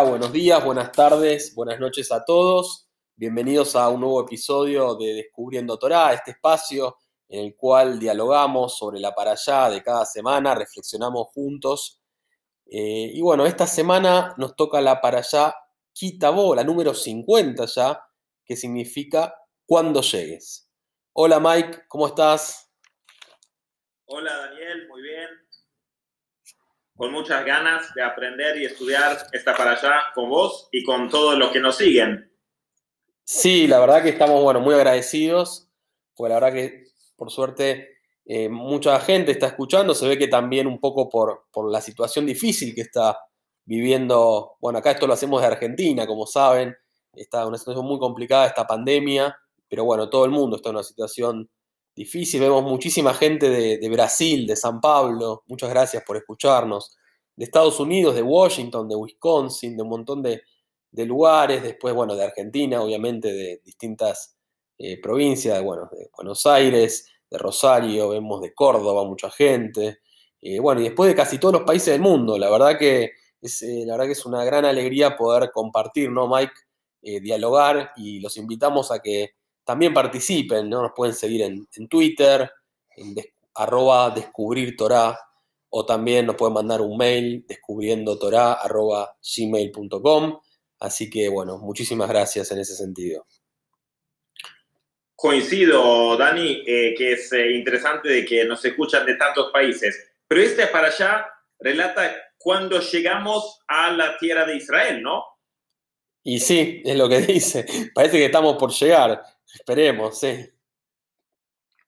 Buenos días, buenas tardes, buenas noches a todos. Bienvenidos a un nuevo episodio de Descubriendo Torah, este espacio en el cual dialogamos sobre la para allá de cada semana, reflexionamos juntos. Eh, y bueno, esta semana nos toca la para allá Kitabo, la número 50 ya, que significa cuando llegues. Hola Mike, ¿cómo estás? Hola Daniel, muy bien con muchas ganas de aprender y estudiar esta para allá con vos y con todos los que nos siguen. Sí, la verdad que estamos, bueno, muy agradecidos, pues la verdad que por suerte eh, mucha gente está escuchando, se ve que también un poco por, por la situación difícil que está viviendo, bueno, acá esto lo hacemos de Argentina, como saben, está una situación muy complicada esta pandemia, pero bueno, todo el mundo está en una situación difícil. Vemos muchísima gente de, Brasil, de San Pablo, muchas gracias por escucharnos, de Estados Unidos, de Washington, de Wisconsin, de un montón de, lugares, después, bueno, de Argentina, obviamente, de distintas eh, provincias, bueno, de Buenos Aires, de Rosario, vemos de Córdoba mucha gente, eh, bueno, y después de casi todos los países del mundo, la verdad que es, eh, la verdad que es una gran alegría poder compartir, ¿no, Mike? dialogar y los invitamos a que también participen, ¿no? Nos pueden seguir en, Twitter, en arroba descubrir Torah, o también nos pueden mandar un mail descubriendo Torah arroba gmail.com. Así que bueno, muchísimas gracias en ese sentido. Coincido, Dani, eh, que es eh, interesante de que nos escuchan de tantos países, pero este para allá relata cuando llegamos a la tierra de Israel, ¿no? Y sí, es lo que dice. Parece que estamos por llegar. Esperemos, sí.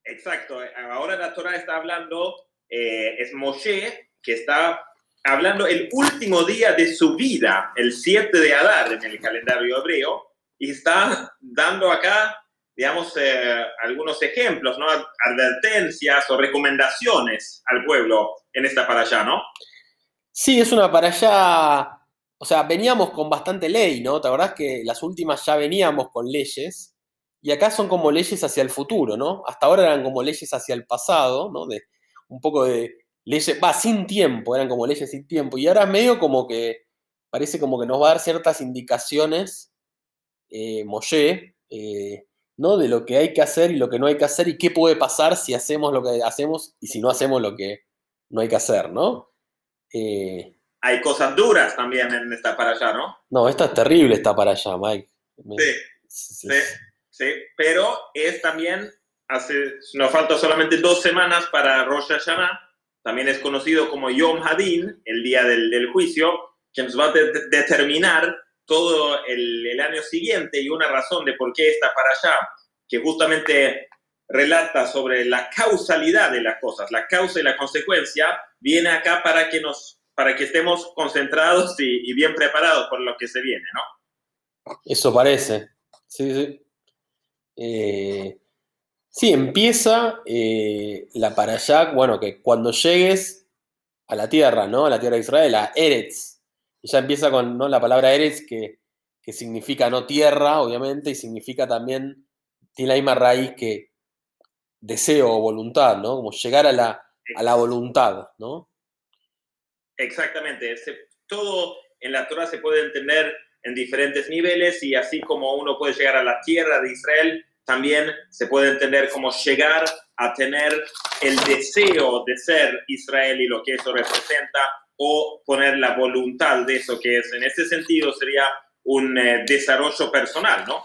Exacto. Ahora la Torah está hablando, eh, es Moshe, que está hablando el último día de su vida, el 7 de Adar en el calendario hebreo, y está dando acá, digamos, eh, algunos ejemplos, ¿no? Advertencias o recomendaciones al pueblo en esta para allá, ¿no? Sí, es una para allá, o sea, veníamos con bastante ley, ¿no? ¿Te acordás que las últimas ya veníamos con leyes? Y acá son como leyes hacia el futuro, ¿no? Hasta ahora eran como leyes hacia el pasado, ¿no? De un poco de leyes, va, sin tiempo, eran como leyes sin tiempo. Y ahora es medio como que, parece como que nos va a dar ciertas indicaciones, eh, Moshe, eh, ¿no? De lo que hay que hacer y lo que no hay que hacer y qué puede pasar si hacemos lo que hacemos y si no hacemos lo que no hay que hacer, ¿no? Eh, hay cosas duras también en esta para allá, ¿no? No, esta es terrible, esta para allá, Mike. sí. sí. ¿sí? Pero es también, hace, nos falta solamente dos semanas para Rosh Hashanah, también es conocido como Yom Hadin, el día del, juicio, que nos va a determinar todo el, el, año siguiente y una razón de por qué está para allá, que justamente relata sobre la causalidad de las cosas, la causa y la consecuencia, viene acá para que nos para que estemos concentrados y, y bien preparados por lo que se viene, ¿no? Eso parece. Sí, sí. Eh, sí, empieza eh, la para allá, bueno, que cuando llegues a la tierra, ¿no? A la tierra de Israel, a Eretz. Ya empieza con ¿no? la palabra Eretz, que, significa no tierra, obviamente, y significa también, tiene la misma raíz que deseo o voluntad, ¿no? Como llegar a la, a la voluntad, ¿no? Exactamente. todo en la Torah se puede entender en diferentes niveles y así como uno puede llegar a la tierra de Israel, también se puede entender como llegar a tener el deseo de ser Israel y lo que eso representa o poner la voluntad de eso que es. En ese sentido sería un eh, desarrollo personal, ¿no?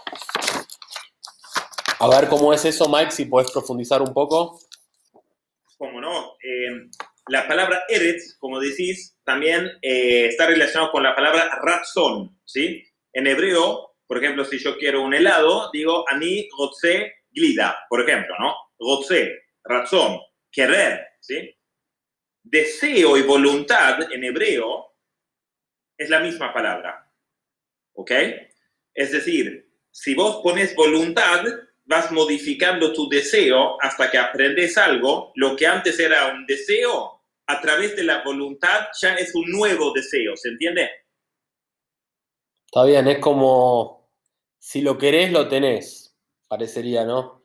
A ver cómo es eso, Mike, si puedes profundizar un poco. Cómo no. Eh, la palabra Eretz, como decís, también eh, está relacionado con la palabra razón, ¿sí? En hebreo, por ejemplo, si yo quiero un helado, digo ani rotze glida, por ejemplo, ¿no? Rotze, razón, querer, ¿sí? Deseo y voluntad en hebreo es la misma palabra, ¿ok? Es decir, si vos pones voluntad, vas modificando tu deseo hasta que aprendes algo, lo que antes era un deseo, a través de la voluntad ya es un nuevo deseo, ¿se entiende? Está bien, es como si lo querés, lo tenés, parecería, ¿no?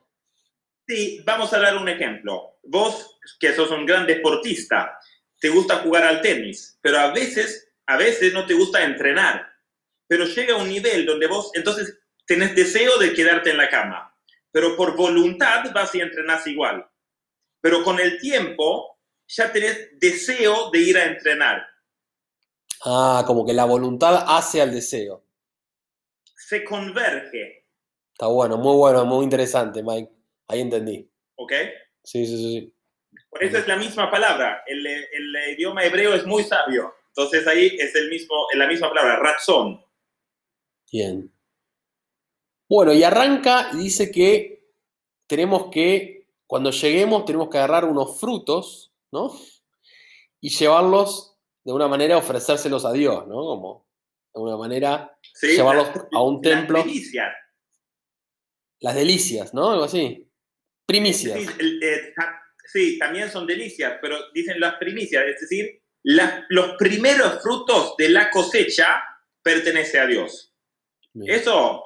Sí, vamos a dar un ejemplo. Vos, que sos un gran deportista, te gusta jugar al tenis, pero a veces, a veces no te gusta entrenar. pero llega un nivel donde vos entonces tenés deseo de quedarte en la cama, pero por voluntad vas y entrenás igual. Pero con el tiempo ya tenés deseo de ir a entrenar. Ah, como que la voluntad hace al deseo. Se converge. Está bueno, muy bueno, muy interesante, Mike. Ahí entendí. ¿Ok? Sí, sí, sí. Por eso es la misma palabra. El, el idioma hebreo es muy sabio. Entonces ahí es el mismo, la misma palabra, razón. Bien. Bueno, y arranca y dice que tenemos que, cuando lleguemos, tenemos que agarrar unos frutos, ¿no? Y llevarlos de una manera, ofrecérselos a Dios, ¿no? Como de una manera, llevarlos a un templo. Las delicias. Las delicias, ¿no? Algo así. Primicias. Eh, sí, también son delicias, pero dicen las primicias, es decir, los primeros frutos de la cosecha pertenece a Dios. Eso,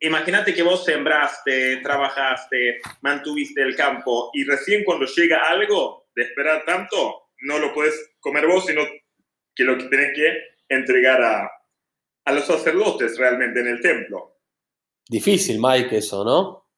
imagínate que vos sembraste, trabajaste, mantuviste el campo y recién cuando llega algo de esperar tanto, no lo puedes comer vos, sino que lo que tenés que entregar a, a los sacerdotes realmente en el templo. Difícil, Mike, eso, ¿no?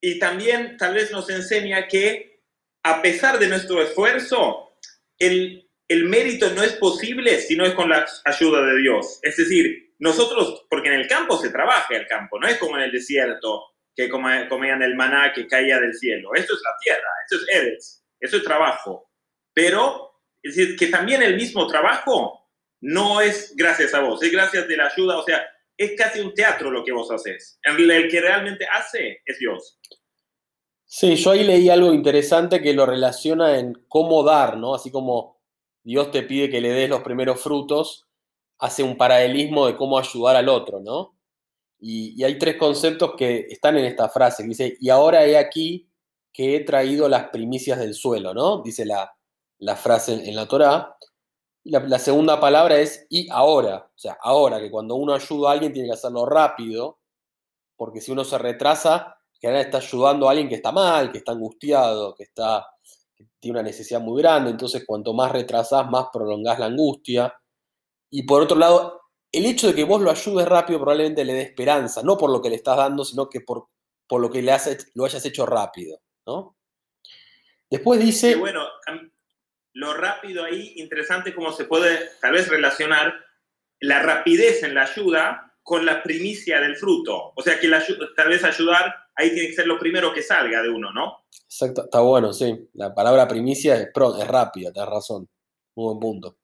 Y también tal vez nos enseña que a pesar de nuestro esfuerzo, el, el mérito no es posible si no es con la ayuda de Dios. Es decir, nosotros, porque en el campo se trabaja el campo, no es como en el desierto, que comían el maná que caía del cielo. Esto es la tierra, esto es Eres, eso es trabajo. Pero, es decir, que también el mismo trabajo no es gracias a vos, es gracias de la ayuda, o sea, es casi un teatro lo que vos haces. El que realmente hace es Dios. Sí, yo ahí leí algo interesante que lo relaciona en cómo dar, ¿no? Así como Dios te pide que le des los primeros frutos, hace un paralelismo de cómo ayudar al otro, ¿no? Y, hay tres conceptos que están en esta frase, que dice, y ahora he aquí que he traído las primicias del suelo, ¿no? Dice la, frase en, la Torá. La, segunda palabra es y ahora, o sea, ahora, que cuando uno ayuda a alguien tiene que hacerlo rápido, porque si uno se retrasa, que ahora está ayudando a alguien que está mal, que está angustiado, que, está, tiene una necesidad muy grande, entonces cuanto más retrasás, más prolongás la angustia. Y por otro lado, el hecho de que vos lo ayudes rápido probablemente le dé esperanza, no por lo que le estás dando, sino que por, por lo que le lo hayas hecho rápido, ¿no? Después dice... bueno, lo rápido ahí, interesante cómo se puede tal vez relacionar la rapidez en la ayuda con la primicia del fruto. O sea, que tal vez ayudar ahí tiene que ser lo primero que salga de uno, ¿no? Exacto, está bueno, sí. La palabra primicia es, es rápida, tienes razón. Muy buen punto.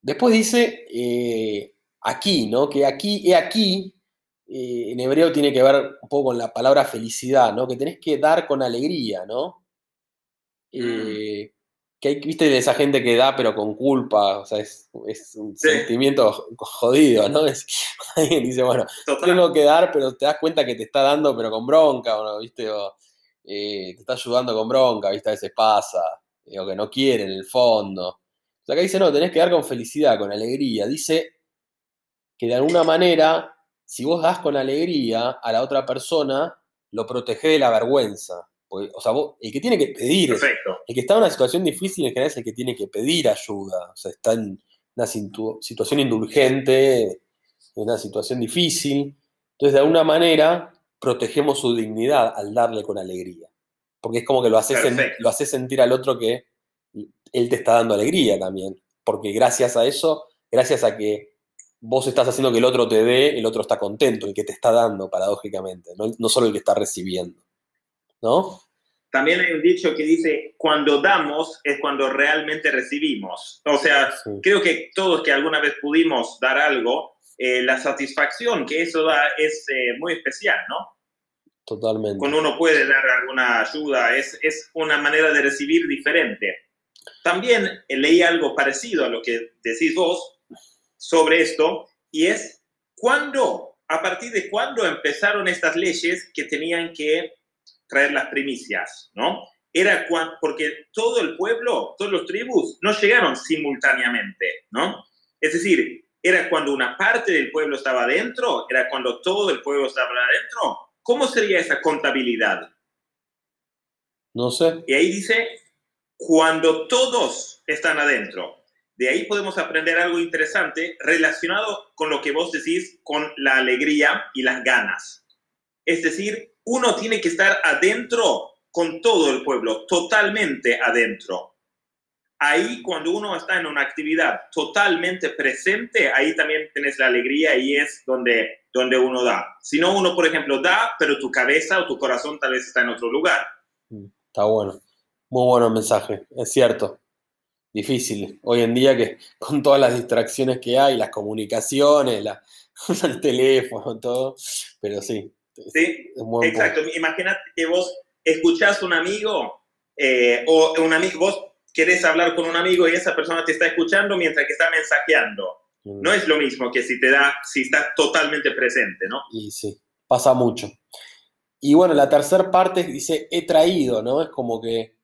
Después dice eh, aquí, ¿no? Que aquí, he aquí, eh, en hebreo tiene que ver un poco con la palabra felicidad, ¿no? Que tenés que dar con alegría, ¿no? Mm. Eh, que hay, viste, de esa gente que da pero con culpa, o sea, es, un sentimiento jodido, ¿no? Es, alguien dice, bueno, tengo que dar, pero te das cuenta que te está dando pero con bronca, o, ¿viste? O, eh, te está ayudando con bronca, ¿viste? A veces pasa, eh, o que no quiere en el fondo. O sea, acá dice, no, tenés que dar con felicidad, con alegría. Dice que de alguna manera, si vos das con alegría a la otra persona, lo protege de la vergüenza. O sea, el que tiene que pedir, el que está en una situación difícil en general es el que tiene que pedir ayuda. O sea, está en una situación indulgente, en una situación difícil. Entonces, de alguna manera, protegemos su dignidad al darle con alegría. Porque es como que lo lo haces sentir al otro que él te está dando alegría también. Porque gracias a eso, gracias a que vos estás haciendo que el otro te dé, el otro está contento, el que te está dando, paradójicamente, no, no solo el que está recibiendo. ¿no? También hay un dicho que dice, cuando damos es cuando realmente recibimos. O sea, creo que todos que alguna vez pudimos dar algo, eh, la satisfacción que eso da es eh, muy especial, ¿no? Totalmente. Cuando uno puede dar alguna ayuda, es, es una manera de recibir diferente. También eh, leí algo parecido a lo que decís vos sobre esto, y es cuándo, a partir de cuándo empezaron estas leyes que tenían que traer las primicias, ¿no? Era cuando, porque todo el pueblo, todos los tribus, no llegaron simultáneamente, ¿no? Es decir, era cuando una parte del pueblo estaba adentro, era cuando todo el pueblo estaba adentro. ¿Cómo sería esa contabilidad? No sé. Y ahí dice, cuando todos están adentro. De ahí podemos aprender algo interesante relacionado con lo que vos decís, con la alegría y las ganas. Es decir, uno tiene que estar adentro con todo el pueblo, totalmente adentro. Ahí cuando uno está en una actividad totalmente presente, ahí también tienes la alegría y es donde, donde uno da. Si no, uno, por ejemplo, da, pero tu cabeza o tu corazón tal vez está en otro lugar. Mm, está bueno. Muy bueno el mensaje, es cierto difícil hoy en día que con todas las distracciones que hay, las comunicaciones, la, el teléfono, todo, pero sí. Sí, exacto. Imagínate que vos escuchás a un amigo eh, o un amigo, vos querés hablar con un amigo y esa persona te está escuchando mientras que está mensajeando. Mm. No es lo mismo que si te da, si estás totalmente presente, ¿no? Y sí, pasa mucho. Y bueno, la tercera parte dice, he traído, ¿no? Es como que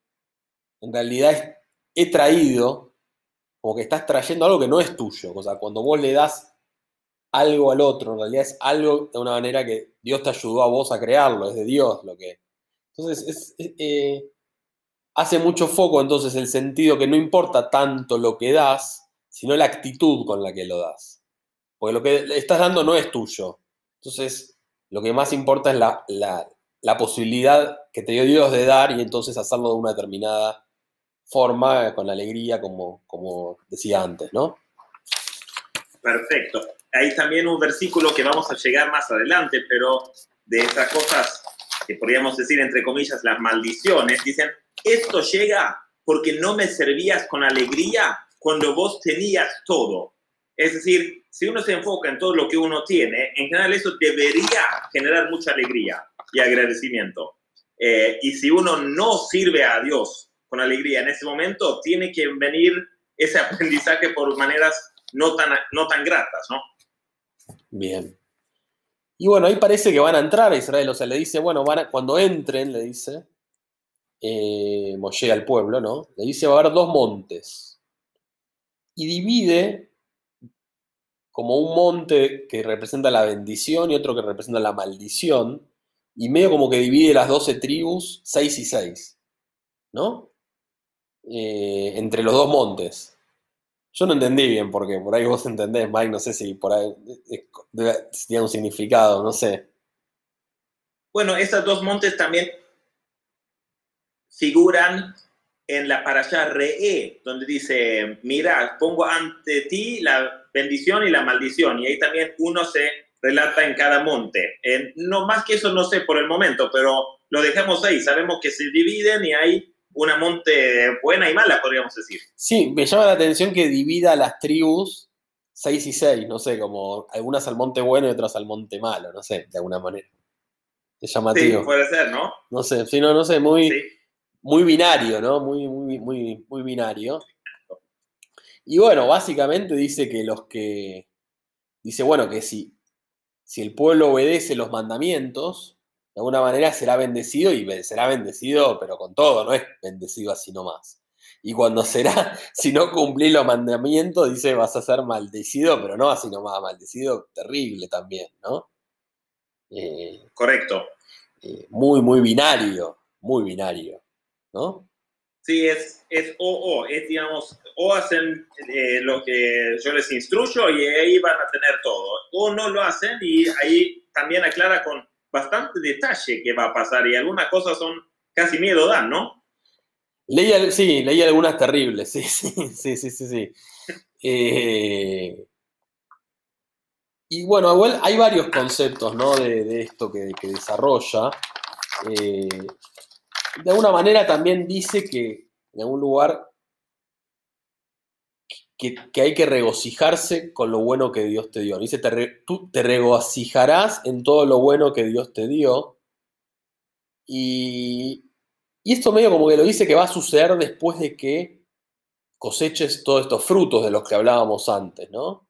en realidad es he traído, como que estás trayendo algo que no es tuyo. O sea, cuando vos le das algo al otro, en realidad es algo de una manera que Dios te ayudó a vos a crearlo, es de Dios lo que. Entonces, eh, hace mucho foco entonces el sentido que no importa tanto lo que das, sino la actitud con la que lo das. Porque lo que estás dando no es tuyo. Entonces, lo que más importa es la, la posibilidad que te dio Dios de dar y entonces hacerlo de una determinada forma, con alegría, como, como decía antes, ¿no? Perfecto. Hay también un versículo que vamos a llegar más adelante, pero de esas cosas que podríamos decir, entre comillas, las maldiciones, dicen, esto llega porque no me servías con alegría cuando vos tenías todo. Es decir, si uno se enfoca en todo lo que uno tiene, en general eso debería generar mucha alegría y agradecimiento. Eh, y si uno no sirve a Dios con alegría. En ese momento tiene que venir ese aprendizaje por maneras no tan, no tan gratas, ¿no? Bien. Y bueno, ahí parece que van a entrar a Israel, o sea, le dice, bueno, van cuando entren, le dice, eh, Moshe al pueblo, ¿no? Le dice, va a haber dos montes. Y divide como un monte que representa la bendición y otro que representa la maldición, y medio como que divide las doce tribus, seis y seis, ¿no? Eh, entre los dos montes. Yo no entendí bien por qué, por ahí vos entendés, Mike, no sé si por ahí tiene un significado, no sé. Bueno, esos dos montes también figuran en la parasha Re'e, donde dice, mira, pongo ante ti la bendición y la maldición, y ahí también uno se relata en cada monte. no más que eso no sé por el momento, pero lo dejamos ahí, sabemos que se dividen y hay una monte buena y mala, podríamos decir. Sí, me llama la atención que divida las tribus 6 y 6, no sé, como algunas al monte bueno y otras al monte malo, no sé, de alguna manera. Es llamativo. Sí, puede ser, ¿no? No sé, sí, no, no sé, muy, muy binario, ¿no? Muy, muy, muy, muy binario. Y bueno, básicamente dice que los que. Dice, bueno, que si, si el pueblo obedece los mandamientos, de alguna manera será bendecido y será bendecido, pero con todo, no es bendecido así nomás. Y cuando será, si no cumplís los mandamientos, dice vas a ser maldecido, pero no así nomás, maldecido terrible también, ¿no? Eh, Correcto. Eh, muy, muy binario, muy binario, ¿no? Sí, es, es o, o, es digamos, o hacen eh, lo que yo les instruyo y ahí van a tener todo, o no lo hacen y ahí también aclara con bastante detalle que va a pasar y algunas cosas son casi miedo dan, ¿no? Leí, sí, leí algunas terribles, sí, sí, sí, sí, sí. Eh, y bueno, igual hay varios conceptos, ¿no? De, esto que, desarrolla. Eh, de alguna manera también dice que en algún lugar que, hay que regocijarse con lo bueno que Dios te dio. Dice, tú te regocijarás en todo lo bueno que Dios te dio. Y, y esto medio como que lo dice que va a suceder después de que coseches todos estos frutos de los que hablábamos antes, ¿no?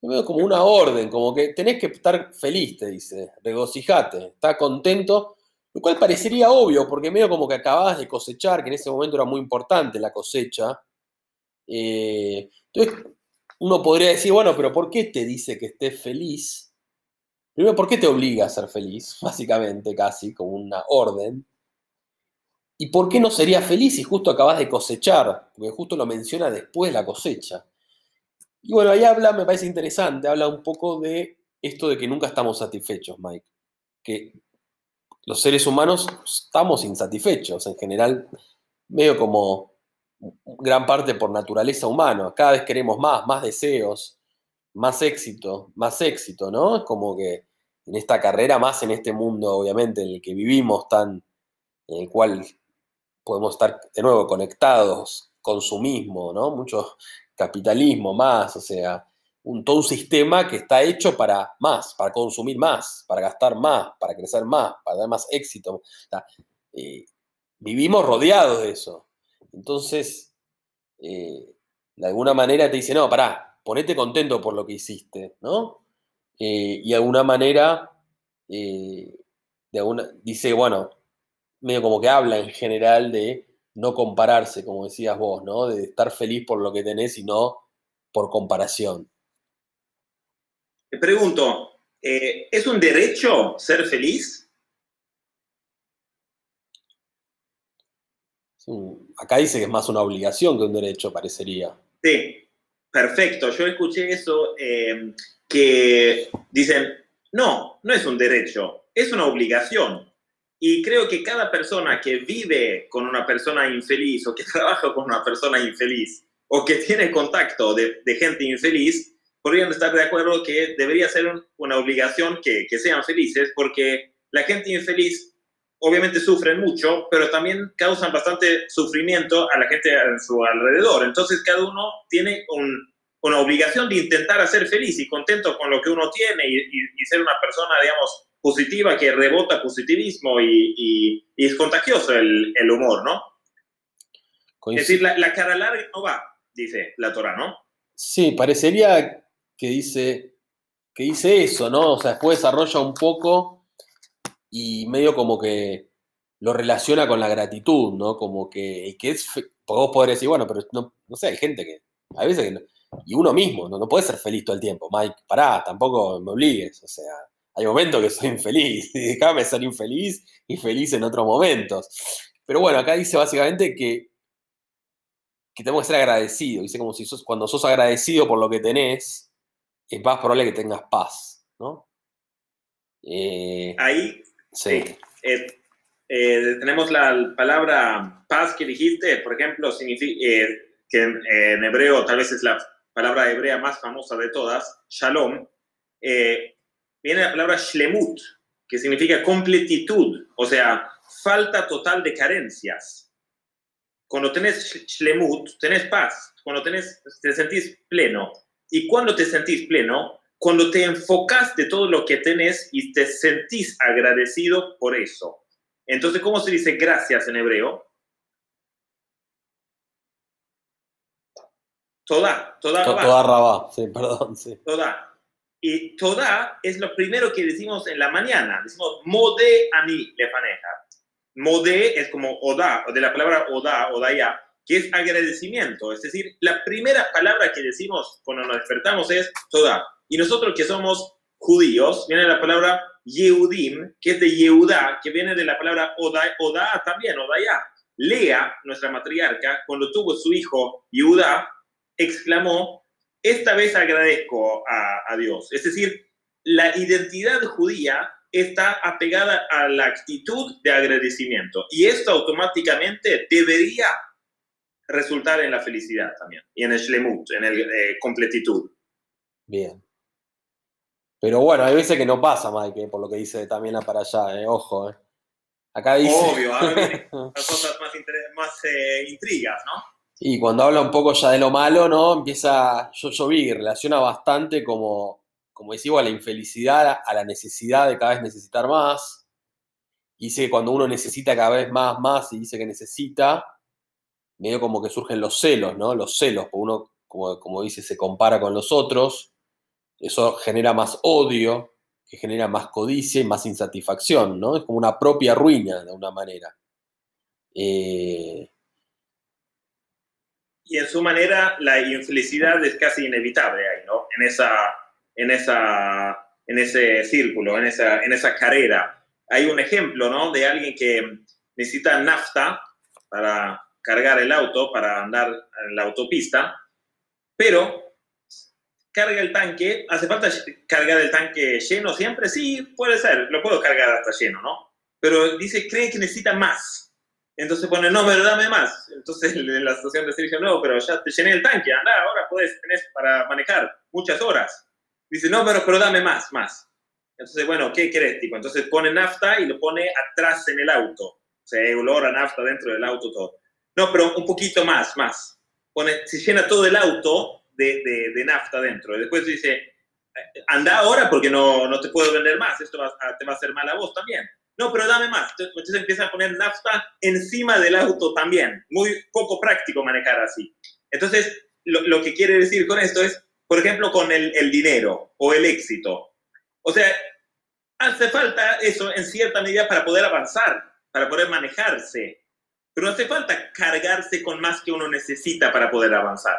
Medio como una orden, como que tenés que estar feliz, te dice, regocijate, está contento, lo cual parecería obvio, porque medio como que acababas de cosechar, que en ese momento era muy importante la cosecha, eh, entonces, uno podría decir, bueno, pero ¿por qué te dice que estés feliz? Primero, ¿por qué te obliga a ser feliz? Básicamente, casi como una orden. ¿Y por qué no sería feliz si justo acabas de cosechar? Porque justo lo menciona después de la cosecha. Y bueno, ahí habla, me parece interesante, habla un poco de esto de que nunca estamos satisfechos, Mike. Que los seres humanos estamos insatisfechos, en general, medio como gran parte por naturaleza humana. Cada vez queremos más, más deseos, más éxito, más éxito, ¿no? Es como que en esta carrera, más en este mundo, obviamente, en el que vivimos, tan, en el cual podemos estar de nuevo conectados, consumismo, ¿no? Mucho capitalismo más, o sea, un, todo un sistema que está hecho para más, para consumir más, para gastar más, para crecer más, para dar más éxito. Eh, vivimos rodeados de eso. Entonces, eh, de alguna manera te dice, no, pará, ponete contento por lo que hiciste, ¿no? Eh, y de alguna manera, alguna, dice, bueno, medio como que habla en general de no compararse, como decías vos, ¿no? De estar feliz por lo que tenés y no por comparación. Te pregunto, eh, ¿es un derecho ser feliz? Acá dice que es más una obligación que un derecho, parecería. Sí, perfecto. Yo escuché eso, eh, que dicen, no, no es un derecho, es una obligación. Y creo que cada persona que vive con una persona infeliz o que trabaja con una persona infeliz o que tiene contacto de, gente infeliz, podrían estar de acuerdo que debería ser una obligación que, que sean felices porque la gente infeliz obviamente sufre mucho, pero también causan bastante sufrimiento a la gente a su alrededor. Entonces cada uno tiene una obligación de intentar ser feliz y contento con lo que uno tiene y, y ser una persona, digamos, positiva que rebota positivismo y, es contagioso el, humor, ¿no? Es decir, la, cara larga no va, dice la Torah, ¿no? Sí, parecería que dice, que dice eso, ¿no? O sea, después desarrolla un poco y medio como que lo relaciona con la gratitud, ¿no? Como que, que es, vos podés decir, bueno, pero no, no sé, hay gente que, a veces que no, y uno mismo, no, no puede ser feliz todo el tiempo, Mike, pará, tampoco me obligues, o sea, hay momentos que soy infeliz, y déjame ser infeliz y feliz en otros momentos. Pero bueno, acá dice básicamente que, que tenemos que ser agradecidos. Dice como si sos, cuando sos agradecido por lo que tenés, es más probable que tengas paz, ¿no? Eh, Ahí sí. Eh, eh, tenemos la palabra paz que dijiste, por ejemplo, significa, que en, hebreo tal vez es la palabra hebrea más famosa de todas, shalom viene la palabra shlemut, que significa completitud, o sea, falta total de carencias. Cuando tenés shlemut, tenés paz, cuando tenés, te sentís pleno. Y cuando te sentís pleno, cuando te enfocas de todo lo que tenés y te sentís agradecido por eso. Entonces, ¿cómo se dice gracias en hebreo? Toda, toda, toda rabá, sí, perdón, sí. Toda. Y toda es lo primero que decimos en la mañana. Decimos mode ani lefaneja. Mode es como oda, de la palabra oda, odaya, que es agradecimiento. Es decir, la primera palabra que decimos cuando nos despertamos es toda. Y nosotros que somos judíos, viene la palabra Yehudim, que es de Yehuda, que viene de la palabra oda, oda también, odaya. Lea, nuestra matriarca, cuando tuvo su hijo Yehuda, exclamó, esta vez agradezco a, Dios. Es decir, la identidad judía está apegada a la actitud de agradecimiento y esto automáticamente debería resultar en la felicidad también y en el shlemut, en el eh, completitud. Bien. Pero bueno, hay veces que no pasa, Mike, por lo que dice también para allá, eh, ojo. Eh. Acá dice... Obvio, ahora vienen las cosas más, más eh, intrigas, ¿no? Y cuando habla un poco ya de lo malo, ¿no? Empieza, yo, yo vi, relaciona bastante como, como decía, a la infelicidad, a la necesidad de cada vez necesitar más. Y dice que cuando uno necesita cada vez más, más, y dice que necesita, medio como que surgen los celos, ¿no? Los celos, porque uno, como, como dice, se compara con los otros, eso genera más odio, que genera más codicia y más insatisfacción, ¿no? Es como una propia ruina, de una manera. Eh, y en su manera la infelicidad es casi inevitable ahí, ¿no? En, esa, en, esa, en ese círculo, en esa, en esa carrera. Hay un ejemplo, ¿no? De alguien que necesita nafta para cargar el auto, para andar en la autopista, pero carga el tanque, ¿hace falta cargar el tanque lleno siempre? Sí, puede ser, lo puedo cargar hasta lleno, ¿no? Pero dice, cree que necesita más. Entonces pone, no, pero dame más. Entonces en la estación de servicio, no, pero ya te llené el tanque, anda, ahora puedes, tener para manejar muchas horas. Dice, no, pero, pero dame más, más. Entonces, bueno, ¿qué querés, tipo? Entonces pone nafta y lo pone atrás en el auto. O sea, olor a nafta dentro del auto, todo. No, pero un poquito más, más. Pone, se llena todo el auto de, de, nafta dentro. Y después dice, anda ahora porque no, no te puedo vender más, esto te va a hacer mal a vos también. No, pero dame más. Entonces empieza a poner nafta encima del auto también. Muy poco práctico manejar así. Entonces, lo, lo que quiere decir con esto es, por ejemplo, con el, el dinero o el éxito. O sea, hace falta eso en cierta medida para poder avanzar, para poder manejarse. Pero no hace falta cargarse con más que uno necesita para poder avanzar.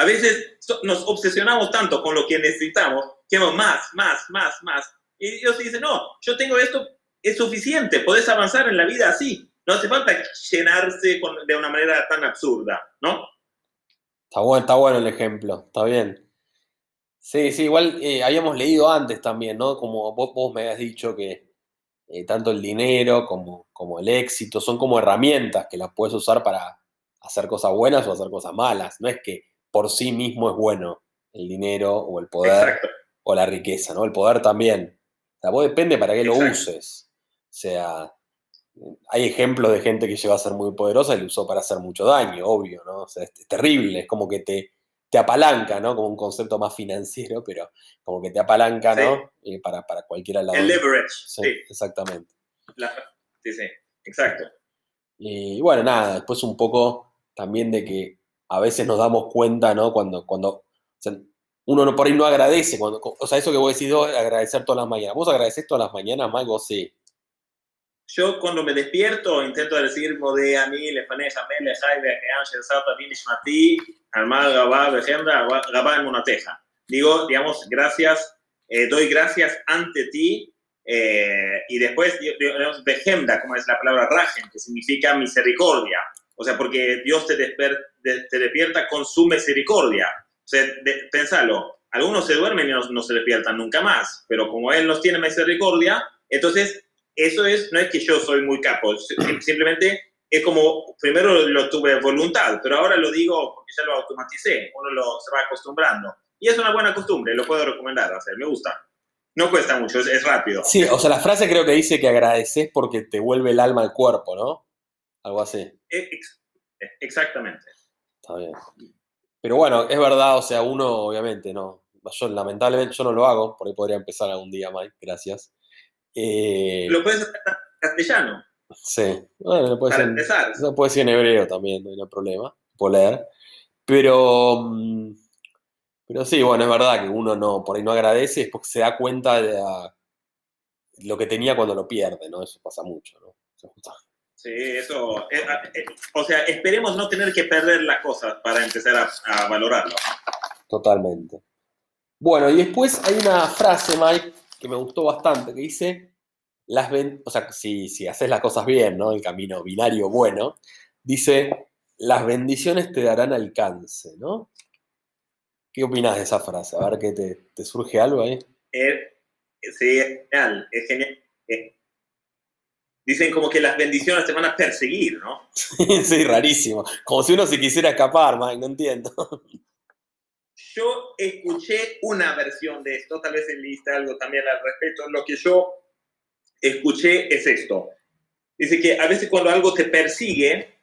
A veces nos obsesionamos tanto con lo que necesitamos, que más, más, más, más. Y Dios dice, no, yo tengo esto, es suficiente, podés avanzar en la vida así. No hace falta llenarse de una manera tan absurda, ¿no? Está bueno, está bueno el ejemplo, está bien. Sí, sí, igual eh, habíamos leído antes también, ¿no? Como vos, me habías dicho que eh, tanto el dinero como, como el éxito son como herramientas que las puedes usar para hacer cosas buenas o hacer cosas malas. No es que por sí mismo es bueno el dinero o el poder o la riqueza, ¿no? El poder también. O sea, vos depende para qué lo uses. O sea, hay ejemplos de gente que llegó a ser muy poderosa y lo usó para hacer mucho daño, obvio, ¿no? O sea, es, terrible, es como que te, te apalanca, ¿no? Como un concepto más financiero, pero como que te apalanca, ¿no? Eh, para, para cualquier lado. El leverage. Sí, exactamente. sí, sí, exacto. Y bueno, nada, después un poco también de que a veces nos damos cuenta, ¿no? Cuando, cuando uno por ahí no agradece, cuando, o sea, eso que vos decís, agradecer todas las mañanas. ¿Vos agradecés todas las mañanas? ¿Vos sí? Yo cuando me despierto intento decir Modé a mí, le fané jamel, jaibe, ángel, sata, vinish mati, armada, gabá, vejenda, gabá en una teja. Digo, digamos, gracias, eh, doy gracias ante ti eh, y después, digamos, vejenda, como es la palabra rajen, que significa misericordia. O sea, porque Dios te, te despierta con su misericordia. O sea, pensalo, algunos se duermen y no, no se despiertan nunca más, pero como Él nos tiene misericordia, entonces eso es, no es que yo soy muy capo, simplemente es como, primero lo tuve voluntad, pero ahora lo digo porque ya lo automaticé, uno lo, se va acostumbrando. Y es una buena costumbre, lo puedo recomendar hacer, me gusta. No cuesta mucho, es, rápido. Sí, o sea, la frase creo que dice que agradeces porque te vuelve el alma al cuerpo, ¿no? Algo así. exactamente. Está bien. Pero bueno, es verdad, o sea, uno obviamente no. Yo lamentablemente yo no lo hago, por ahí podría empezar algún día, Mike, gracias. Eh, lo puedes hacer en castellano. Sí, bueno, lo puedes empezar. Eso puede ser en hebreo también, no hay problema, por leer. Pero, mm, pero sí, bueno, es verdad que uno no, por ahí no agradece, es porque se da cuenta de lo que tenía cuando lo pierde, ¿no? Eso pasa mucho, ¿no? Sí, eso, eh, eh, o sea, esperemos no tener que perder las cosas para empezar a, a valorarlo. Totalmente. Bueno, y después hay una frase, Mike, que me gustó bastante, que dice, las o sea, si, si haces las cosas bien, ¿no? El camino binario bueno, dice, las bendiciones te darán alcance, ¿no? ¿Qué opinas de esa frase? A ver, ¿qué te, surge algo ahí? sí, es genial, es genial. Dicen como que las bendiciones te van a perseguir, ¿no? sí, rarísimo. Como si uno se quisiera escapar, Mike, no entiendo. Yo escuché una versión de esto, tal vez leíste algo también al respecto. Lo que yo escuché es esto. Dice que a veces cuando algo te persigue,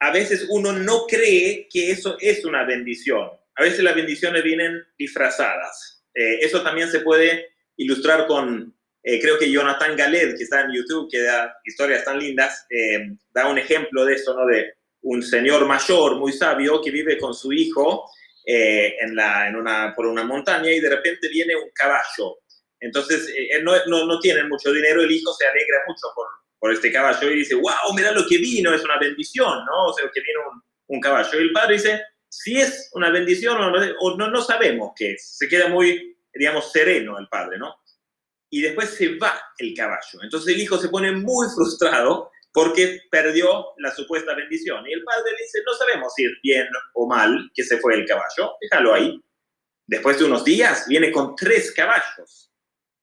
a veces uno no cree que eso es una bendición. A veces las bendiciones vienen disfrazadas. Eh, eso también se puede ilustrar con, eh, creo que Jonathan Galed, que está en YouTube, que da historias tan lindas, eh, da un ejemplo de eso, ¿no? De un señor mayor, muy sabio, que vive con su hijo eh, en la, en una, por una montaña y de repente viene un caballo. Entonces, eh, no, no, no, tienen mucho dinero, el hijo se alegra mucho por, por, este caballo y dice, wow, mira lo que vino, es una bendición, ¿no? O sea, que vino un, un caballo. Y el padre dice, si es una bendición o no, no, sabemos qué es. Se queda muy, digamos, sereno el padre, ¿no? Y después se va el caballo. Entonces el hijo se pone muy frustrado porque perdió la supuesta bendición. Y el padre dice, no sabemos si es bien o mal que se fue el caballo, déjalo ahí. Después de unos días viene con tres caballos.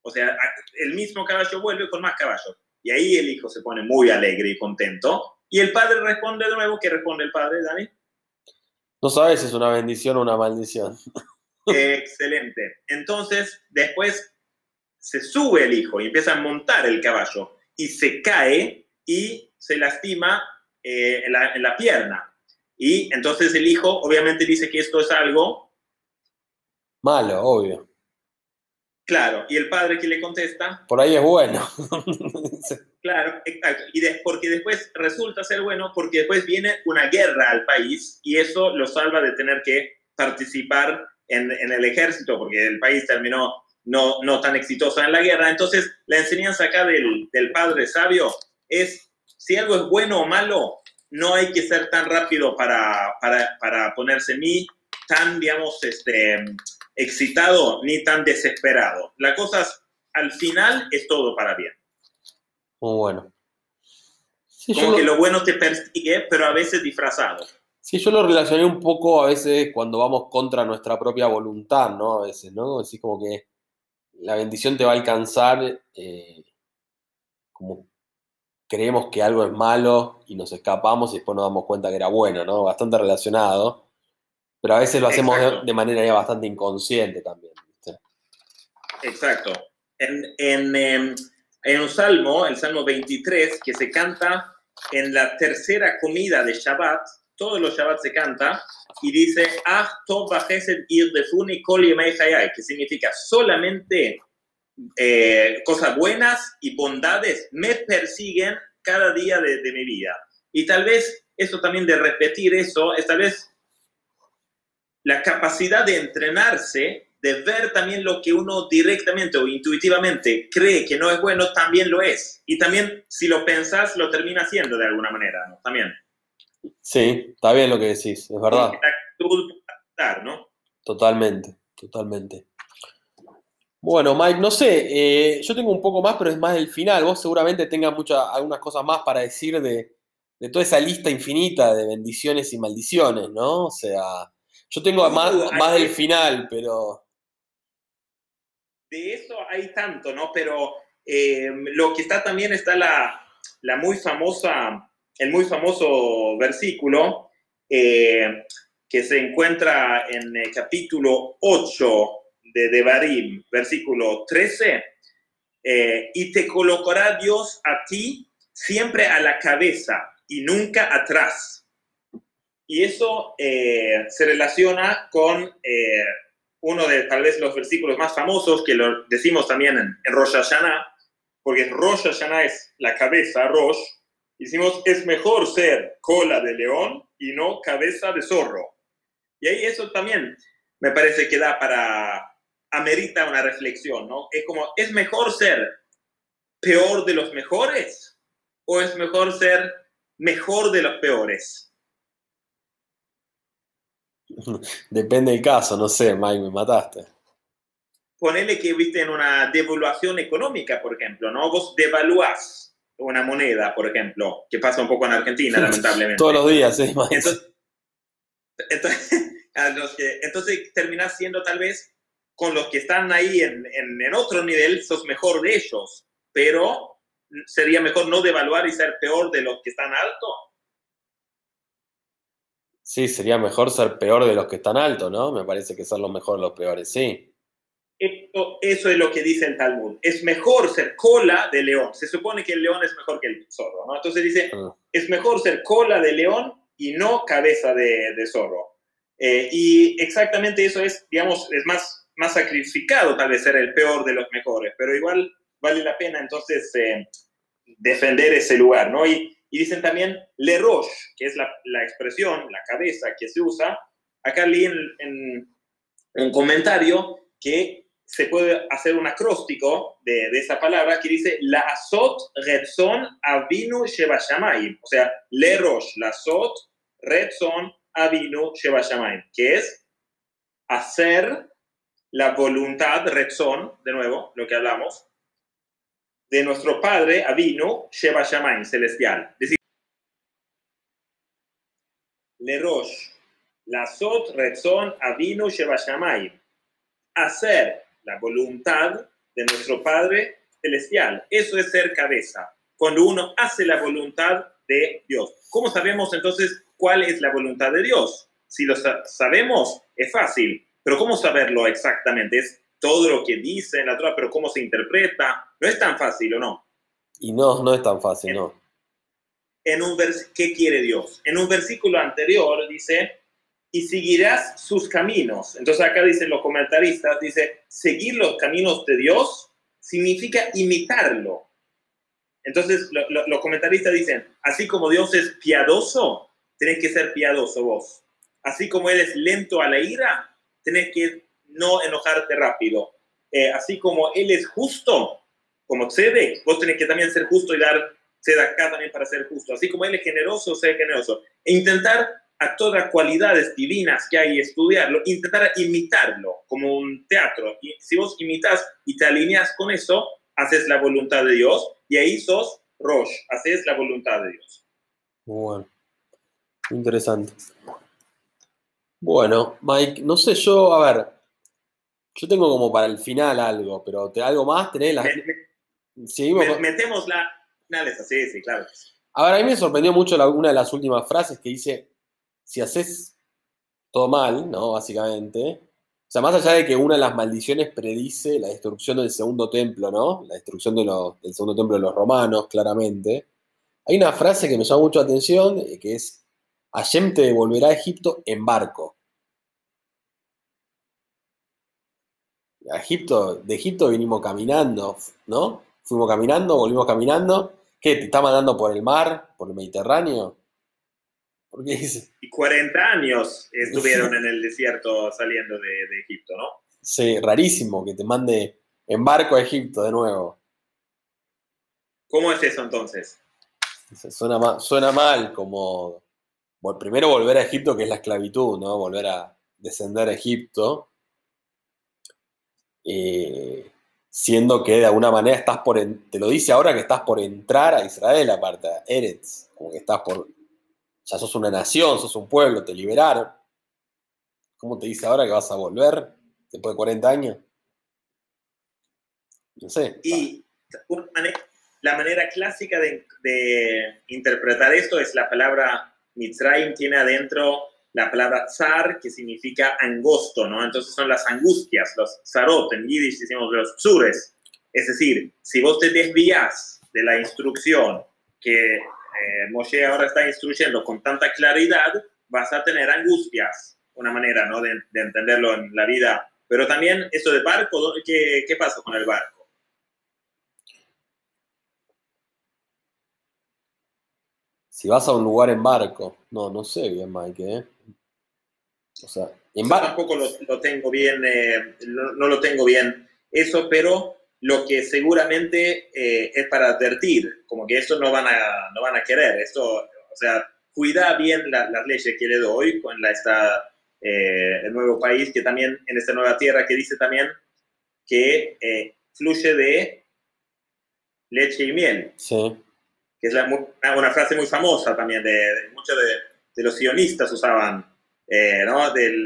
O sea, el mismo caballo vuelve con más caballos. Y ahí el hijo se pone muy alegre y contento. Y el padre responde de nuevo. ¿Qué responde el padre, Dani? No sabes si es una bendición o una maldición. Excelente. Entonces, después se sube el hijo y empieza a montar el caballo y se cae y se lastima eh, en, la, en la pierna. Y entonces el hijo obviamente dice que esto es algo Malo, obvio. Claro, y el padre que le contesta. Por ahí es bueno. claro, exacto. Y porque después resulta ser bueno, porque después viene una guerra al país y eso lo salva de tener que participar en, el ejército, porque el país terminó no, no tan exitoso en la guerra. Entonces, la enseñanza acá del, del padre sabio es, si algo es bueno o malo, no hay que ser tan rápido para, para, para ponerse ni tan, digamos, este, excitado ni tan desesperado. La cosa al final es todo para bien. Muy bueno. Como que lo... bueno te persigue, pero a veces disfrazado. Sí, yo lo relacioné un poco a veces cuando vamos contra nuestra propia voluntad, ¿no? A veces, ¿no? Así como que la bendición te va a alcanzar eh, como creemos que algo es malo y nos escapamos y después nos damos cuenta que era bueno, ¿no? Bastante relacionado. Pero a veces lo hacemos de, manera ya bastante inconsciente también. Exacto. En, em, en, un salmo, el salmo 23, que se canta en la tercera comida de Shabbat, todos los Shabbat se canta, y dice, Ah, que significa solamente eh, cosas buenas y bondades me persiguen cada día de, de, mi vida. Y tal vez eso también de repetir eso, es tal vez la capacidad de entrenarse, de ver también lo que uno directamente o intuitivamente cree que no es bueno, también lo es. Y también, si lo pensás, lo termina haciendo de alguna manera, ¿no? También. Sí, está bien lo que decís, es verdad. ¿no? Totalmente, totalmente. Bueno, Mike, no sé, eh, yo tengo un poco más, pero es más del final. Vos seguramente tengas muchas, algunas cosas más para decir de, de toda esa lista infinita de bendiciones y maldiciones, ¿no? O sea, yo tengo más, más del final, pero... De eso hay tanto, ¿no? Pero eh, lo que está también está la, la, muy famosa, el muy famoso versículo eh, que se encuentra en el capítulo 8 de Devarim, versículo 13. Eh, y te colocará Dios a ti siempre a la cabeza y nunca atrás y eso eh, se relaciona con uno de tal vez los versículos más famosos que lo decimos también en, en Rosh Hashanah, porque Rosh Hashanah es la cabeza, Rosh, y decimos es mejor ser cola de león y no cabeza de zorro. Y ahí eso también me parece que da para, amerita una reflexión, ¿no? Es como, ¿es mejor ser peor de los mejores o es mejor ser mejor de los peores? Depende del caso, no sé, Mike, me mataste. Ponele que viste en una devaluación económica, por ejemplo, ¿no? Vos devaluás una moneda, por ejemplo, que pasa un poco en Argentina, lamentablemente. Todos los días, sí, Entonces, entonces, terminás siendo tal vez con los que están ahí en, en otro nivel, sos mejor de ellos, pero sería mejor no devaluar y ser peor de los que están altos Sí, sería mejor ser peor de los que están altos, ¿no? Me parece que ser los mejores los peores, sí. Eso, eso, es lo que dice el Talmud. Es mejor ser cola de león. Se supone que el león es mejor que el zorro, ¿no? Entonces dice, ah. es mejor ser cola de león y no cabeza de, de zorro. Eh, y exactamente eso es, digamos, es más, más sacrificado tal vez ser el peor de los mejores, pero igual vale la pena entonces eh, defender ese lugar, ¿no? Y, y dicen también le roche, que es la, la, expresión, la cabeza que se usa. Acá leí en, un comentario que se puede hacer un acróstico de, esa palabra que dice la azot retzon avinu shebashamayim. O sea, le roche, la azot retzon avinu shebashamayim, que es hacer la voluntad, retzon, de nuevo, lo que hablamos, de nuestro Padre, Avino, Sheba Shamayim, celestial. Es decir, Le Rosh, la Sot, Rezon, Avino, Sheba Shamayim. Hacer la voluntad de nuestro Padre celestial. Eso es ser cabeza. Cuando uno hace la voluntad de Dios. ¿Cómo sabemos entonces cuál es la voluntad de Dios? Si lo sabemos, es fácil, pero ¿cómo saberlo exactamente? Es todo lo que dice en la Torah, pero ¿cómo se interpreta? No es tan fácil, ¿o no? Y no, no es tan fácil, no. En un ¿Qué quiere Dios? En un versículo anterior dice, y seguirás sus caminos. Entonces acá dicen los comentaristas, dice, seguir los caminos de Dios significa imitarlo. Entonces los comentaristas dicen, así como Dios es piadoso, tenés que ser piadoso vos. Así como Él es lento a la ira, tenés que no enojarte rápido. Eh, así como Él es justo, como cede, vos tenés que también ser justo y dar acá también para ser justo. Así como Él es generoso, sé generoso. E intentar a todas cualidades divinas que hay estudiarlo, intentar imitarlo como un teatro. Y si vos imitas y te alineas con eso, haces la voluntad de Dios y ahí sos Rosh, haces la voluntad de Dios. Bueno, interesante. Bueno, Mike, no sé, yo, a ver, yo tengo como para el final algo, pero ¿te, algo más tenés las... metemos la... sí, sí, claro. A ver, a mí me sorprendió mucho una de las últimas frases que dice, si haces todo mal, ¿no? Básicamente, o sea, más allá de que una de las maldiciones predice la destrucción del segundo templo, ¿no? La destrucción del segundo templo de los romanos, claramente. Hay una frase que me llama mucho la atención, eh, que es, Hashem te devolverá a Egipto en barco. A Egipto, de Egipto vinimos caminando, ¿no? Fuimos caminando, volvimos caminando. ¿Qué? ¿Te está mandando por el mar, por el Mediterráneo? Y 40 años estuvieron en el desierto saliendo de, Egipto, ¿no? Sí, rarísimo que te mande en barco a Egipto de nuevo. ¿Cómo es eso entonces? Suena mal, suena mal como primero volver a Egipto, que es la esclavitud, ¿no? Volver a descender a Egipto. Eh, siendo que de alguna manera estás por, te lo dice ahora que estás por entrar a Israel, aparte, a Eretz, como que estás por ya sos una nación, sos un pueblo, te liberaron. ¿Cómo te dice ahora que vas a volver después de 40 años? No sé. Y la manera clásica de, interpretar esto es la palabra Mitzrayim tiene adentro la palabra zar, que significa angosto, ¿no? Entonces son las angustias, los zarot, en yiddish decimos los psures. Es decir, si vos te desvías de la instrucción que eh, Moshe ahora está instruyendo con tanta claridad, vas a tener angustias, una manera ¿no? de, entenderlo en la vida. Pero también eso de barco, ¿qué, qué pasa con el barco? Si vas a un lugar en barco, no, no sé bien, Mike, ¿eh? O sea, en barco. Tampoco lo, tengo bien, eh, no, lo tengo bien eso, pero lo que seguramente eh, es para advertir, como que esto no van a, no van a querer, esto, o sea, cuida bien las leyes que le doy con la, esta, eh, el nuevo país, que también en esta nueva tierra, que dice también que eh, fluye de leche y miel. Sí. Que es una frase muy famosa también, de, muchos de, los sionistas usaban, ¿no? Del,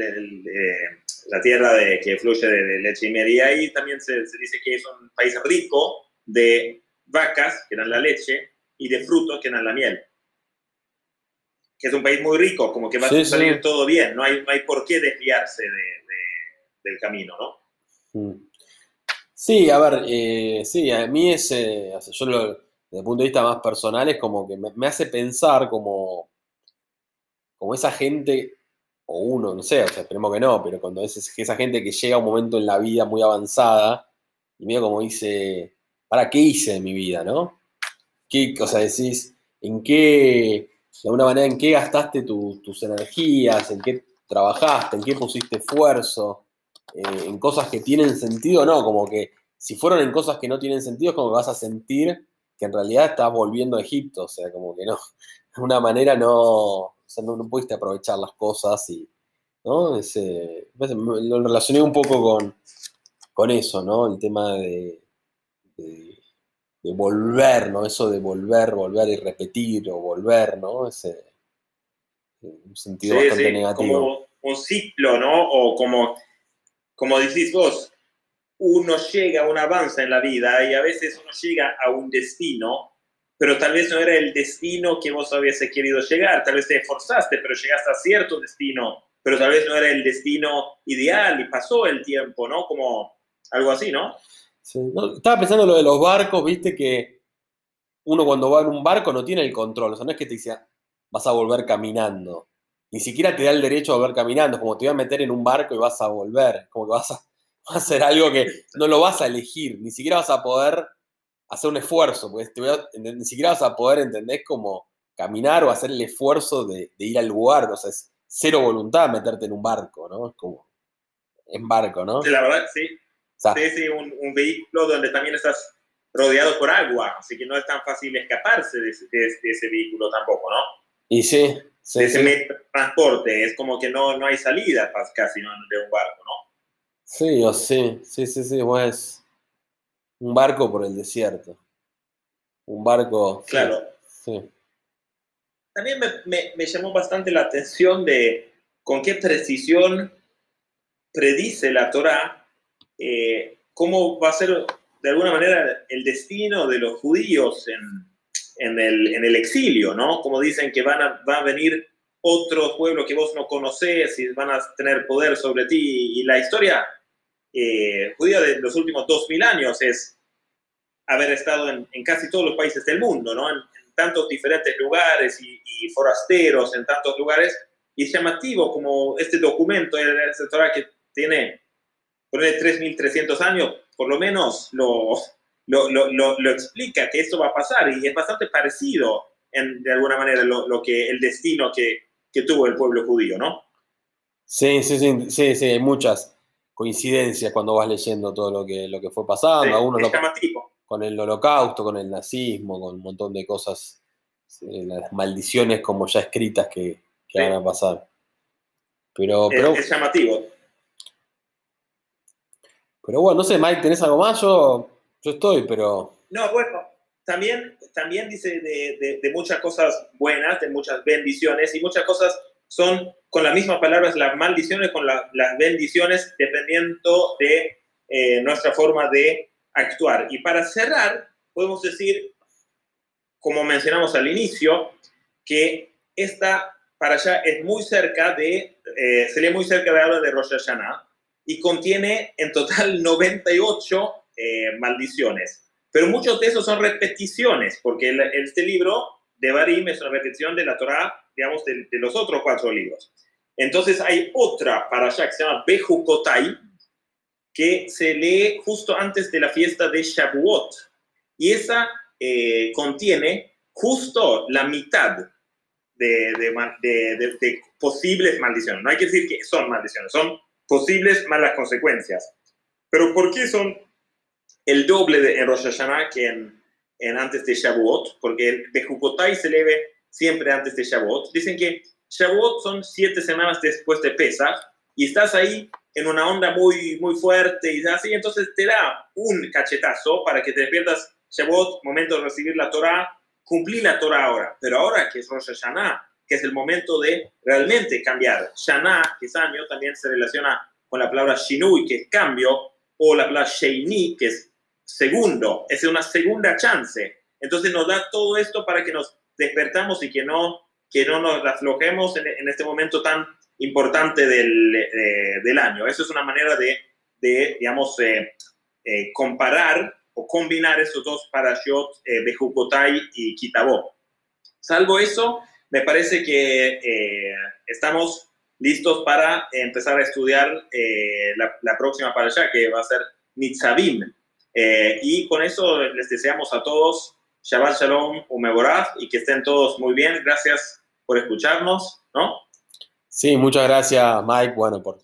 la tierra de, que fluye de, leche y miel. Y ahí también se, dice que es un país rico de vacas, que dan la leche, y de frutos, que dan la miel. Que es un país muy rico, como que va a salir todo bien, no hay, no hay por qué desviarse del camino, ¿no? Mm. Sí, a ver, eh, sí, a mí es, eh, yo desde el punto de vista más personal es como que me, me hace pensar como, como esa gente o uno, no sé, o sea, esperemos que no, pero cuando es esa gente que llega a un momento en la vida muy avanzada y medio como dice, ¿para qué hice en mi vida, no? ¿Qué, o sea, decís, ¿en qué, de alguna manera, en qué gastaste tus energías, en qué trabajaste, en qué pusiste esfuerzo, eh, en cosas que tienen sentido, no, como que si fueron en cosas que no tienen sentido, es como que vas a sentir que en realidad estás volviendo a Egipto, o sea, como que no, de una manera no, o sea, no, pudiste aprovechar las cosas y, ¿no? Ese, lo relacioné un poco con, con eso, ¿no? El tema de, volver, ¿no? Eso de volver, volver y repetir o volver, ¿no? Ese, un sentido bastante negativo. Como un ciclo, ¿no? O como, como decís vos, uno llega, uno avanza en la vida y a veces uno llega a un destino, pero tal vez no era el destino que vos hubiese querido llegar, tal vez te esforzaste, pero llegaste a cierto destino, pero tal vez no era el destino ideal y pasó el tiempo, ¿no? Como algo así, ¿no? Sí. estaba pensando lo de los barcos, viste que uno cuando va en un barco no tiene el control, o sea, no es que te dice, vas a volver caminando, ni siquiera te da el derecho a volver caminando, como te voy a meter en un barco y vas a volver, como que vas a, hacer algo que no lo vas a elegir, ni siquiera vas a poder hacer un esfuerzo, pues ni siquiera vas a poder, ¿entendés? Como caminar o hacer el esfuerzo de, ir al lugar, o sea, es cero voluntad meterte en un barco, ¿no? Es como, en barco, ¿no? Sí, la verdad, sí. sí, sí, un, vehículo donde también estás rodeado por agua, así que no es tan fácil escaparse de, ese vehículo tampoco, ¿no? Y sí, sí. Ese transporte, es como que no, no hay salida casi ¿no? de un barco, ¿no? Sí, o sí, sí, sí, sí, pues un barco por el desierto. Un barco. Claro. Sí. También me, llamó bastante la atención de con qué precisión predice la Torah eh, cómo va a ser de alguna manera el destino de los judíos en, el, exilio, ¿no? Como dicen que van a, va a venir otro pueblo que vos no conocés y van a tener poder sobre ti. Y la historia eh, judía de los últimos 2000 años es haber estado en, casi todos los países del mundo, ¿no? En, tantos diferentes lugares y, forasteros en tantos lugares. Y es llamativo como este documento, este que tiene, por 3.300 años, por lo menos lo, lo, lo, lo, explica que esto va a pasar y es bastante parecido en, de alguna manera lo, que el destino que, que, tuvo el pueblo judío, ¿no? Sí, sí, sí, sí, sí, muchas coincidencias cuando vas leyendo todo lo que, lo que fue pasando. a uno con el holocausto, con el nazismo, con un montón de cosas, las maldiciones como ya escritas que, van a pasar. Pero, pero, es, llamativo. Pero bueno, no sé, Mike, ¿tenés algo más? Yo, yo estoy, pero... No, bueno, también, también dice de, de muchas cosas buenas, de muchas bendiciones y muchas cosas son con las mismas palabras las maldiciones con las bendiciones dependiendo de eh, nuestra forma de actuar. Y para cerrar, podemos decir, como mencionamos al inicio, que esta para allá es muy cerca de, eh, sería muy cerca de hablar de Rosh Hashanah y contiene en total 98 eh, maldiciones. Pero muchos de esos son repeticiones, porque este libro de Barim es una repetición de la Torah digamos, de, los otros cuatro libros. Entonces hay otra para allá que se llama Bejukotai, que se lee justo antes de la fiesta de Shavuot. Y esa eh, contiene justo la mitad de, de, posibles maldiciones. No hay que decir que son maldiciones, son posibles malas consecuencias. Pero ¿por qué son el doble de, en Rosh Hashanah que en, antes de Shavuot? Porque el Bejukotai se lee siempre antes de Shavuot. Dicen que Shavuot son siete semanas después de Pesach y estás ahí en una onda muy, muy fuerte y así, entonces te da un cachetazo para que te despiertas Shavuot, momento de recibir la Torah, cumplir la Torah ahora, pero ahora que es Rosh Hashanah, que es el momento de realmente cambiar. Shana, que es año, también se relaciona con la palabra Shinui, que es cambio, o la palabra Sheini, que es segundo, es una segunda chance. Entonces nos da todo esto para que nos despertamos y que no, que no nos aflojemos en, este momento tan importante del, eh, del, año. Eso es una manera de, de digamos, eh, eh, comparar o combinar esos dos parashot, eh, Bejukotai y Kitabó. Salvo eso, me parece que estamos listos para empezar a estudiar la, la, próxima parasha, que va a ser Nitzavim. y con eso les deseamos a todos Shabbat Shalom, Umeboraf, y que estén todos muy bien. Gracias por escucharnos, ¿no? Sí, muchas gracias, Mike, bueno, por,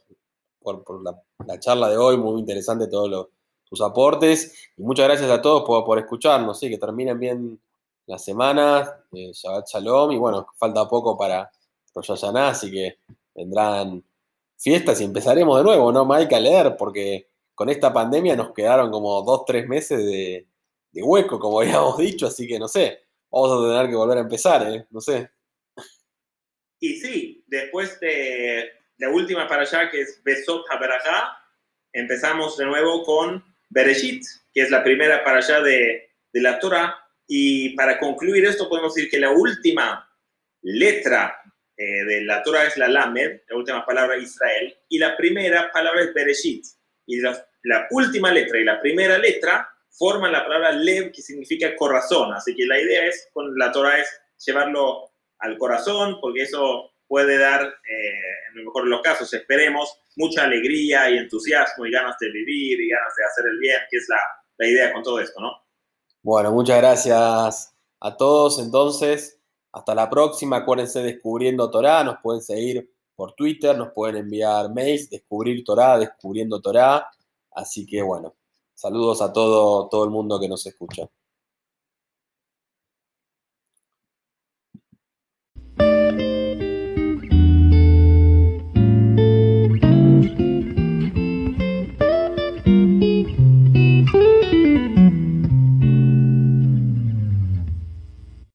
por, la, charla de hoy, muy interesante todos tus aportes, y muchas gracias a todos por, por escucharnos, sí, que terminen bien la semana, eh, Shabbat Shalom, y bueno, falta poco para Rosh así que vendrán fiestas y empezaremos de nuevo, ¿no, Mike, a leer? Porque con esta pandemia nos quedaron como dos, tres meses de de hueco, como habíamos dicho, así que no sé, vamos a tener que volver a empezar, ¿eh? No sé. Y sí, después de la última para allá, que es Besot HaBerajá, empezamos de nuevo con Bereshit, que es la primera para allá de, de la Torah. Y para concluir esto, podemos decir que la última letra eh, de la Torah es la Lamed, la última palabra Israel, y la primera palabra es Bereshit. Y la, la última letra y la primera letra forman la palabra Lev, que significa corazón. Así que la idea es, con la Torah, es llevarlo al corazón, porque eso puede dar, eh, en lo mejor de los casos, esperemos, mucha alegría y entusiasmo y ganas de vivir y ganas de hacer el bien, que es la, la idea con todo esto, ¿no? Bueno, muchas gracias a todos. Entonces, hasta la próxima. Acuérdense Descubriendo Torah. Nos pueden seguir por Twitter, nos pueden enviar mails, Descubrir Torah, Descubriendo Torah. Así que bueno, saludos a todo, todo el mundo que nos escucha.